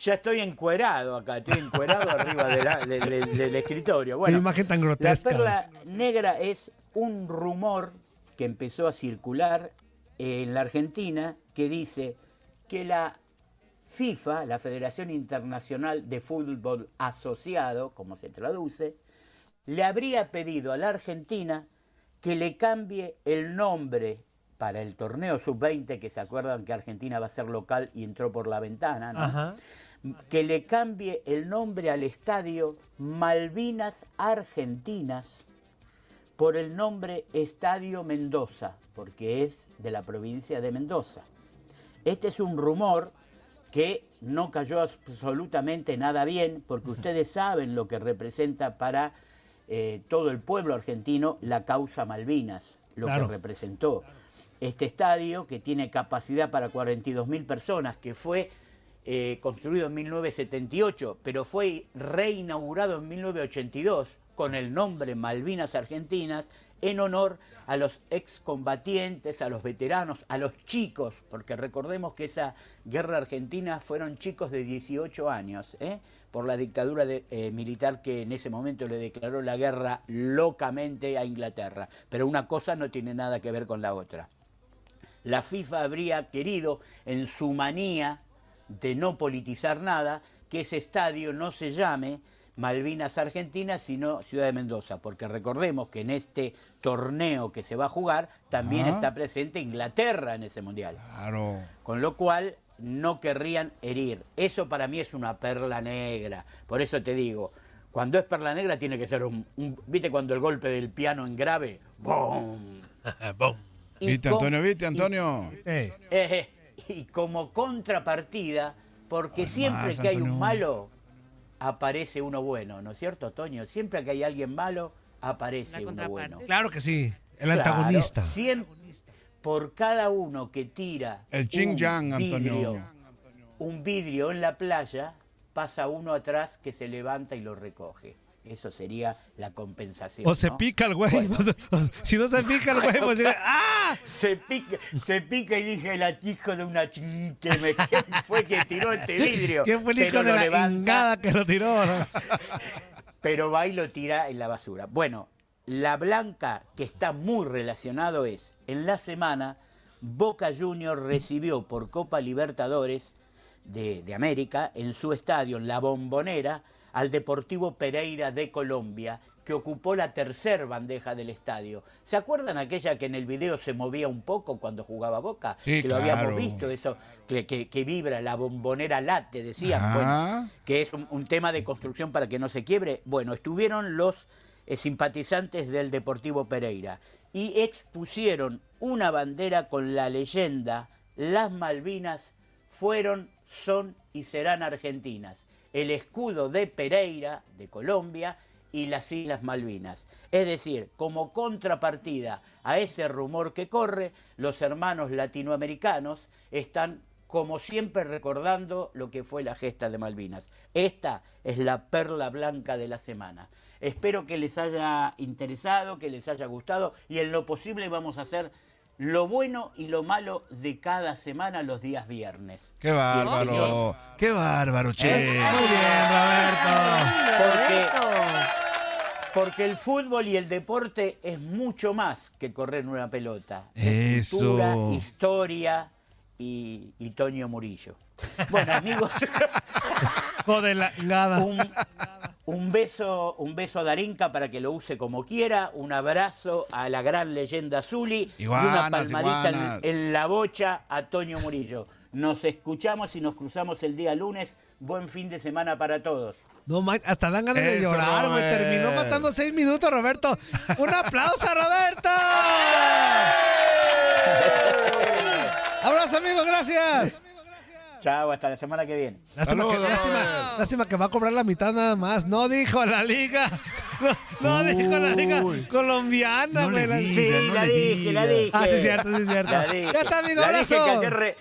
Ya estoy encuerado acá, estoy encuerado arriba de la- de- de- del escritorio. Bueno,
Qué imagen tan
la
grotesca.
perla negra es un rumor que empezó a circular en la Argentina que dice que la FIFA, la Federación Internacional de Fútbol Asociado, como se traduce, le habría pedido a la Argentina que le cambie el nombre para el torneo sub-20, que se acuerdan que Argentina va a ser local y entró por la ventana, ¿no?
Ajá.
Que le cambie el nombre al estadio Malvinas Argentinas por el nombre Estadio Mendoza, porque es de la provincia de Mendoza. Este es un rumor que no cayó absolutamente nada bien, porque ustedes saben lo que representa para eh, todo el pueblo argentino la causa Malvinas, lo
Claro.
que representó. Este estadio, que tiene capacidad para 42.000 personas, que fue eh, construido en 1978, pero fue reinaugurado en 1982 con el nombre Malvinas Argentinas en honor a los excombatientes, a los veteranos, a los chicos, porque recordemos que esa guerra argentina fueron chicos de 18 años, ¿eh? por la dictadura eh, militar que en ese momento le declaró la guerra locamente a Inglaterra. Pero una cosa no tiene nada que ver con la otra la FIFA habría querido, en su manía de no politizar nada, que ese estadio no se llame Malvinas Argentina, sino Ciudad de Mendoza, porque recordemos que en este torneo que se va a jugar también
Ah.
está presente Inglaterra en ese mundial.
Claro.
Con lo cual no querrían herir. Eso para mí es una perla negra. Por eso te digo, cuando es perla negra tiene que ser un... un- ¿Viste cuando el golpe del piano en grave? ¡Bum! Y
¿Viste, Antonio? ¿Viste, Antonio?
Eh, eh, y como contrapartida, porque siempre que hay un malo, aparece uno bueno, ¿no es cierto, Toño? Siempre que hay alguien malo, aparece uno bueno.
Claro que sí, el
Claro,
antagonista.
por cada uno que tira
El
un
yang, Antonio.
vidrio, un vidrio en la playa, pasa uno atrás que se levanta y lo recoge. Eso sería la compensación.
O se
¿no?
pica el güey. si no se pica el güey, pues ¡ah!
Se pica, se pica y dije el hijo de una chin que me ¿quién fue que tiró este vidrio.
¿Quién fue el hijo
Pero
de la
levanta,
ingada que lo tiró? no?
Pero va y lo tira en la basura. Bueno, la blanca que está muy relacionado es, en la semana, Boca Juniors recibió por Copa Libertadores de, de América, en su estadio, en La Bombonera, al Deportivo Pereira de Colombia, que ocupó la tercer bandeja del estadio. ¿Se acuerdan aquella que en el video se movía un poco cuando jugaba Boca?
Sí,
que lo
claro.
habíamos visto, eso que, que- que vibra, la bombonera late, decían. Bueno, que es un, un tema de construcción para que no se quiebre. Bueno, estuvieron los eh, simpatizantes del Deportivo Pereira y expusieron una bandera con la leyenda Las Malvinas fueron, son y serán argentinas. El escudo de Pereira, de Colombia, y las Islas Malvinas. Es decir, como contrapartida a ese rumor que corre, los hermanos latinoamericanos están como siempre recordando lo que fue la gesta de Malvinas. Esta es la perla blanca de la semana. Espero que les haya interesado, que les haya gustado y en lo posible vamos a hacer lo bueno y lo malo de cada semana los días viernes.
¡Qué bárbaro! ¡Qué bárbaro, che!
Muy bien, Roberto.
Porque, porque el fútbol y el deporte es mucho más que correr una pelota. Es
Eso.
cultura, historia y, y Toño Murillo. Bueno, amigos,
Joder, la
un, un beso, un beso a Darinka para que lo use como quiera, un abrazo a la gran leyenda Zuli y una palmadita en, la bocha a Toño Murillo. Nos escuchamos y nos cruzamos el día lunes. Buen fin de semana para todos.
No, hasta dan ganas de
Eso,
llorar, güey.
Robert.
Terminó matando seis minutos, Roberto. ¡Un aplauso, Roberto! ¡Abrazo, amigo! ¡Gracias!
Chao, hasta la semana que viene.
Lástima que, lástima, que va a cobrar la mitad nada más. No dijo la liga. No, no dijo la liga colombiana,
No
güey.
le
La-
diga.
Sí,
no
la
le
dije, la dije.
Ah, sí, es cierto, sí, es cierto.
La dije.
Ya está, amigo,
La dije que
abrazo.
ayer, re-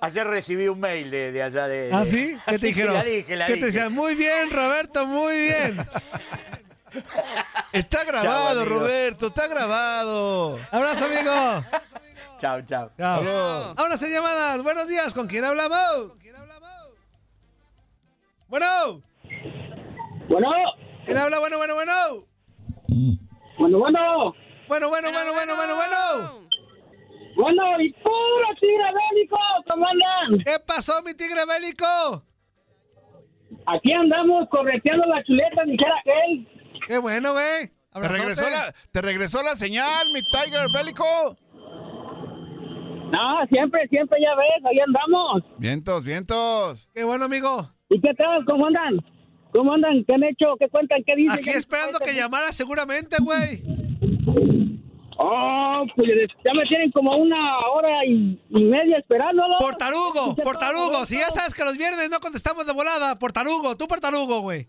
ayer recibí un mail de, de allá de...
¿Ah,
de-
sí? ¿Qué te
que
dijeron?
La dije, la
¿Qué
dije.
te decían? Muy bien, Roberto, muy bien.
Está grabado. Roberto, está grabado.
Abrazo, amigo.
Chao, chao.
Chao. Ahora se llamadas. Buenos días. ¿Con quién hablamos? Bueno.
Bueno,
¿Quién habla? Bueno, bueno, bueno.
bueno, bueno.
Bueno, bueno, bueno, bueno, bueno, bueno.
Bueno, y puro tigre bélico, ¿cómo andan?
¿Qué pasó, mi tigre bélico?
Aquí andamos correteando la chuleta, dijera aquel.
Qué bueno, güey.
¿Te regresó, la, ¿Te regresó la señal, mi Tiger Bélico?
No, siempre, siempre ya ves, ahí andamos.
Vientos, vientos.
Qué bueno, amigo.
¿Y qué tal? ¿Cómo andan? ¿Cómo andan? ¿Qué han hecho? ¿Qué cuentan? ¿Qué dicen?
Aquí
¿Qué-
esperando que llamara seguramente, güey.
Oh, pues ya me tienen como una hora y, y media esperándolo.
Por tarugo,
¿Qué
por
tal,
tarugo.
Roberto?
Si ya sabes que los viernes no contestamos de volada. Por tarugo, tú por tarugo, güey.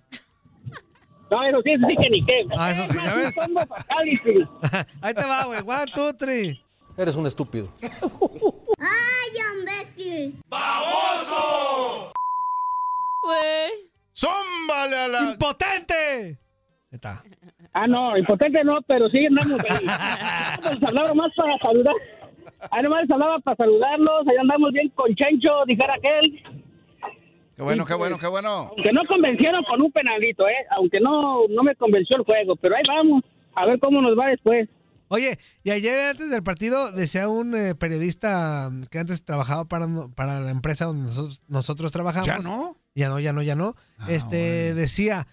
No, eso sí, sí que ni qué.
Ah, eso sí, ya ves. Ahí te va, güey. One, two, three.
Eres un estúpido.
¡Ay, imbécil!
Güey.
¡Zómbale a la...
¡Impotente! Ahí está.
Ah, no, impotente no, pero sí andamos ahí. Les hablaba más para saludar. Ahí nomás les hablaba para saludarlos. Ahí andamos bien con Chencho, dijera aquel.
Qué bueno, qué bueno, qué bueno.
Aunque no convencieron con un penalito, ¿eh? Aunque no, no me convenció el juego, pero ahí vamos. A ver cómo nos va después.
Oye, y ayer antes del partido decía un eh, periodista mm, que antes trabajaba para, para la empresa donde nosotros, nosotros trabajamos.
¿Ya no?
ya no, ya no, ya no. este decía,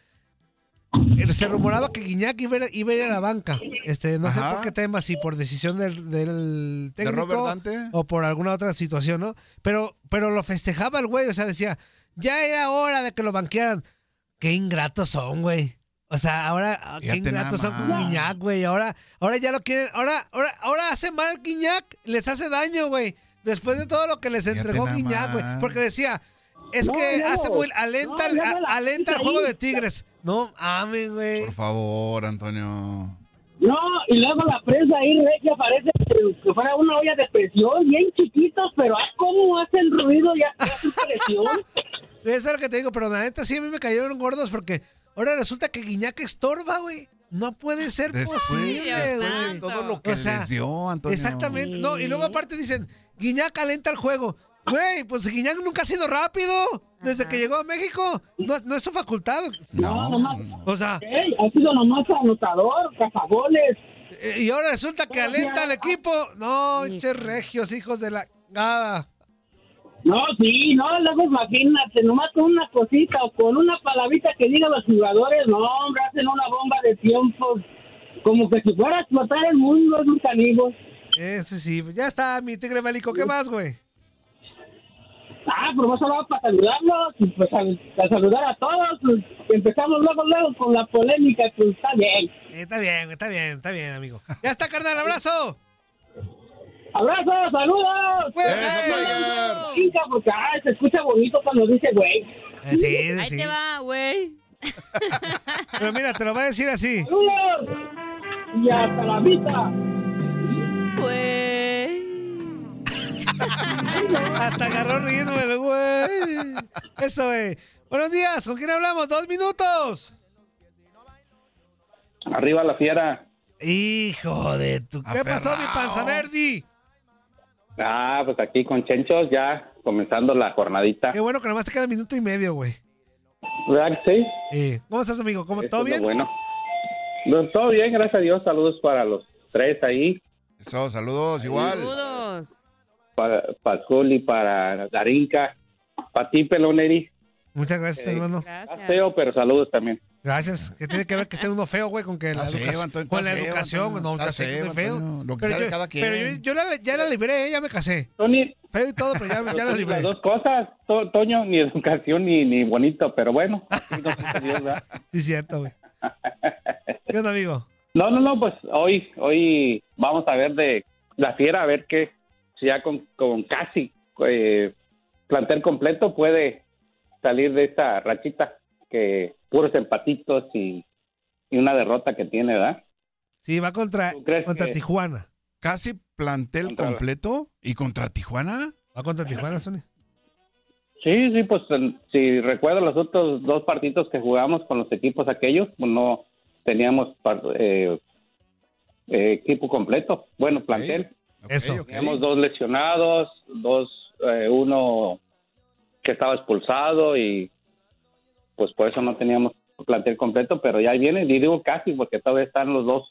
eh, se rumoraba que Guiñac iba, a ir- iba a ir a la banca. Este, no sé por qué tema, si por decisión del, del
¿De
técnico
Robert Dante?
o por alguna otra situación, ¿no? Pero, pero lo festejaba el güey, o sea, decía, ya era hora de que lo banquearan. Qué ingratos son, güey. O sea, ahora ah, qué ingratos son con. Guiñac, güey. Ahora, ahora ya lo quieren, ahora, ahora, ahora hace mal Guiñac, les hace daño, güey. Después de todo lo que les entregó Guiñac, güey. Porque decía, es
No,
que
ya
hace muy, alenta,
No, ya no la
alenta el juego
ahí.
de Tigres. No, amen, güey.
Por favor, Antonio.
No, y luego la prensa ahí regia parece que, fuera una olla de presión, bien chiquitos, pero ah, cómo hacen ruido y hacen presión.
Eso es lo que te digo, pero la neta sí a mí me cayeron gordos porque ahora resulta que Guiñac estorba, güey. No puede ser
Después
posible, güey.
Todo lo que
O sea,
les dio, Antonio.
Exactamente. No, y luego aparte dicen, Guiñac alenta el juego. Güey, pues Guiñac nunca ha sido rápido. Desde
Ajá.
que llegó a México. No, no es su facultad.
No, nomás.
O sea,
Ey, ha sido nomás anotador, cazagoles.
eh, y ahora resulta que alenta al equipo. No, che regios, hijos de la... Nada.
No, sí, no, luego imagínate, nomás con una cosita o con una palabrita que digan los jugadores, no, hombre, hacen una bomba de tiempo, como que si fuera a explotar el mundo, es un.
Ese sí. Ya está, mi tigre bélico. ¿Qué más, güey?
Ah, pero vos hablabas para saludarlos, pues a, a saludar a todos, pues, empezamos luego, luego con la polémica, pues está bien.
Está bien, está bien, está bien, amigo. Ya está, carnal. Abrazo.
¡Abrazos, saludos!
Pues,
Eso,
porque ay, se escucha bonito cuando dice güey.
eh, sí, sí,
Ahí te va, güey.
Pero mira, te lo voy a decir así.
¡Saludos! Y hasta la vista.
Güey.
Hasta agarró ritmo el güey. Eso, güey. Buenos días, ¿con quién hablamos? Dos minutos.
Arriba la fiera.
Hijo de tu... ¿Qué pasó, mi panza verde?
Ah, pues aquí con Chenchos ya comenzando la jornadita.
Qué bueno que nomás te queda minuto y medio, güey.
¿Verdad que sí?
Eh, ¿Cómo estás, amigo? ¿Cómo,
Eso
¿Todo bien?
bueno. No, Todo bien, gracias a Dios. Saludos para los tres ahí.
Eso, saludos, igual.
Saludos.
Para, para Zuli, para Darinka, para ti, Peloneri.
Muchas gracias,
Eh,
hermano.
Gracias.
feo, pero saludos también.
Gracias. ¿Qué tiene que ver que esté uno feo, güey, con que la,
feo, Antonio,
con la
feo,
educación?
Antonio.
No, ya
Está
sé que
feo. Antonio. Lo que
Pero
sea de
yo-
cada quien.
Pero yo, yo la- ya la libré, ya me casé.
Tony,
Feo y todo, pero ya, ya la
las
libré.
dos cosas, To- Toño, ni educación ni, ni bonito, pero bueno. hizo Dios, ¿verdad?
Sí, cierto, güey. ¿Qué onda, amigo?
No, no, no, pues hoy, hoy vamos a ver de la fiera, a ver qué, si ya con, con casi eh, plantel completo puede salir de esta rachita que puros empatitos y, y una derrota que tiene, ¿verdad?
Sí, va contra,
¿Tú crees
contra Tijuana.
Casi plantel
Contra-
completo y contra Tijuana.
Va contra Tijuana, Sony.
Sí, sí, pues si recuerdo los otros dos partidos que jugamos con los equipos aquellos, pues no teníamos par- eh, eh, equipo completo, bueno, plantel.
Eso.
Teníamos dos lesionados, dos, eh, uno que estaba expulsado y pues por eso no teníamos plantel completo, pero ya viene, y digo casi porque todavía están los dos.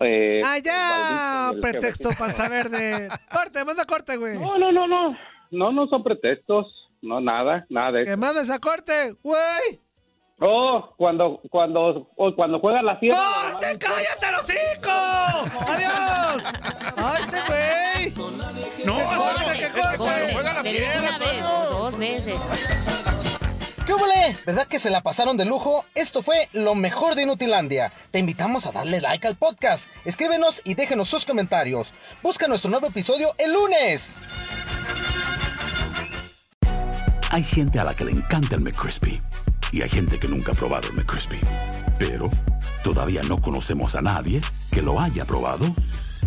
Eh,
¡Ah, ya!
Valdito
Pretexto panza verde. Corte, manda corte, güey.
No, no, no, no, no, no son pretextos, no, nada, nada de
Que
eso.
mandes a corte, güey.
Oh, cuando, cuando, oh, cuando juega la fiesta.
¡Corte, cállate los cinco! ¡Adiós! ¡Ay, este güey!
No,
corte, que corte!
Corte,
juega la
una vez o dos veces.
¿Verdad que se la pasaron de lujo? Esto fue lo mejor de Inutilandia. Te invitamos a darle like al podcast. Escríbenos y déjenos sus comentarios. Busca nuestro nuevo episodio el lunes.
Hay gente a la que le encanta el McCrispy y hay gente que nunca ha probado el McCrispy. Pero todavía no conocemos a nadie que lo haya probado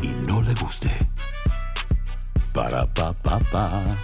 y no le guste. Para pa pa pa.